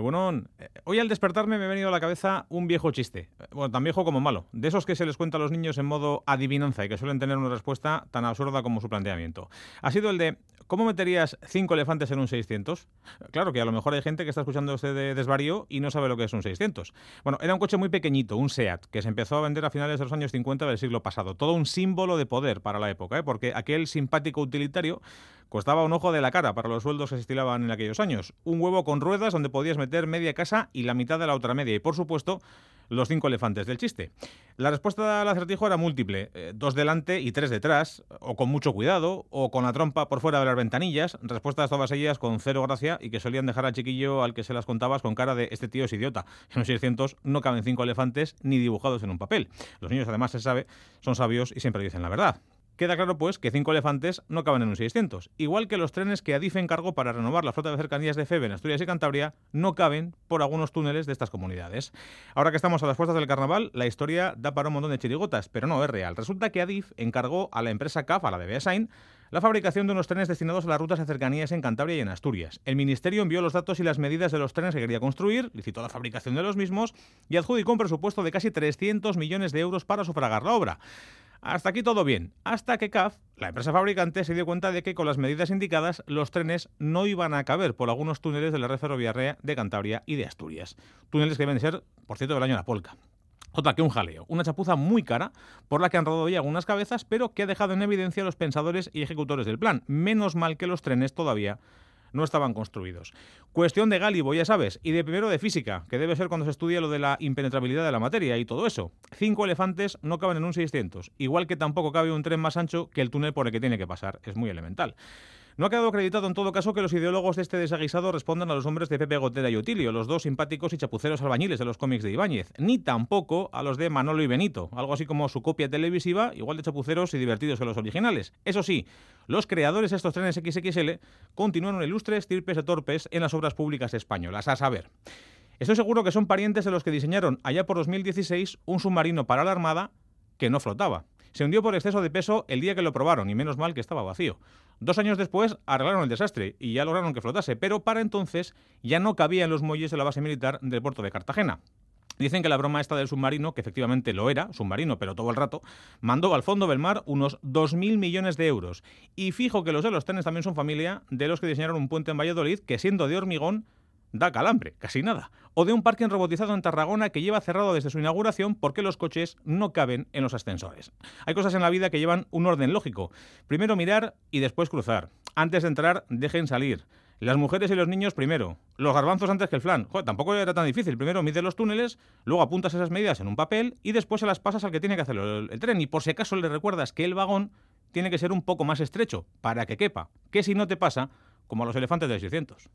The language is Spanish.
Bueno, eh, hoy al despertarme me ha venido a la cabeza un viejo chiste, eh, bueno, tan viejo como malo, de esos que se les cuenta a los niños en modo adivinanza y que suelen tener una respuesta tan absurda como su planteamiento. Ha sido el de, ¿cómo meterías cinco elefantes en un 600? Claro que a lo mejor hay gente que está escuchando este de desvarío y no sabe lo que es un 600. Bueno, era un coche muy pequeñito, un SEAT, que se empezó a vender a finales de los años 50 del siglo pasado. Todo un símbolo de poder para la época, ¿eh? porque aquel simpático utilitario costaba un ojo de la cara para los sueldos que se estilaban en aquellos años. Un huevo con ruedas donde podías meter media casa y la mitad de la otra media. Y por supuesto, los cinco elefantes del chiste. La respuesta al acertijo era múltiple, eh, dos delante y tres detrás, o con mucho cuidado, o con la trompa por fuera de las ventanillas, respuestas todas ellas con cero gracia y que solían dejar al chiquillo al que se las contabas con cara de este tío es idiota. En los 600 no caben cinco elefantes ni dibujados en un papel. Los niños además se sabe, son sabios y siempre dicen la verdad. Queda claro, pues, que cinco elefantes no caben en un 600. Igual que los trenes que Adif encargó para renovar la flota de cercanías de FEB en Asturias y Cantabria no caben por algunos túneles de estas comunidades. Ahora que estamos a las puertas del carnaval, la historia da para un montón de chirigotas, pero no es real. Resulta que Adif encargó a la empresa CAF, a la de Beasain, la fabricación de unos trenes destinados a las rutas de cercanías en Cantabria y en Asturias. El Ministerio envió los datos y las medidas de los trenes que quería construir, licitó la fabricación de los mismos y adjudicó un presupuesto de casi 300 millones de euros para sufragar la obra. Hasta aquí todo bien, hasta que CAF, la empresa fabricante, se dio cuenta de que con las medidas indicadas los trenes no iban a caber por algunos túneles de la red ferroviaria de Cantabria y de Asturias. Túneles que deben ser, por cierto, del año la polca. Otra que un jaleo, una chapuza muy cara por la que han rodado ya algunas cabezas, pero que ha dejado en evidencia a los pensadores y ejecutores del plan. Menos mal que los trenes todavía no estaban construidos. Cuestión de Gálibo, ya sabes, y de primero de física, que debe ser cuando se estudia lo de la impenetrabilidad de la materia y todo eso. Cinco elefantes no caben en un 600, igual que tampoco cabe un tren más ancho que el túnel por el que tiene que pasar. Es muy elemental. No ha quedado acreditado en todo caso que los ideólogos de este desaguisado respondan a los hombres de Pepe Gotera y Otilio, los dos simpáticos y chapuceros albañiles de los cómics de Ibáñez, ni tampoco a los de Manolo y Benito, algo así como su copia televisiva, igual de chapuceros y divertidos que los originales. Eso sí, los creadores de estos trenes XXL continuaron ilustres tirpes de torpes en las obras públicas españolas, a saber. Estoy seguro que son parientes de los que diseñaron allá por 2016 un submarino para la Armada que no flotaba. Se hundió por exceso de peso el día que lo probaron y menos mal que estaba vacío. Dos años después arreglaron el desastre y ya lograron que flotase, pero para entonces ya no cabía en los muelles de la base militar del puerto de Cartagena. Dicen que la broma esta del submarino, que efectivamente lo era, submarino, pero todo el rato, mandó al fondo del mar unos 2.000 millones de euros. Y fijo que los de los trenes también son familia de los que diseñaron un puente en Valladolid que siendo de hormigón da calambre, casi nada. O de un parking robotizado en Tarragona que lleva cerrado desde su inauguración porque los coches no caben en los ascensores. Hay cosas en la vida que llevan un orden lógico. Primero mirar y después cruzar. Antes de entrar, dejen salir. Las mujeres y los niños primero. Los garbanzos antes que el flan. Joder, tampoco era tan difícil. Primero mides los túneles, luego apuntas esas medidas en un papel y después se las pasas al que tiene que hacerlo el, tren. Y por si acaso le recuerdas que el vagón tiene que ser un poco más estrecho para que quepa. Que si no te pasa, como a los elefantes de 600.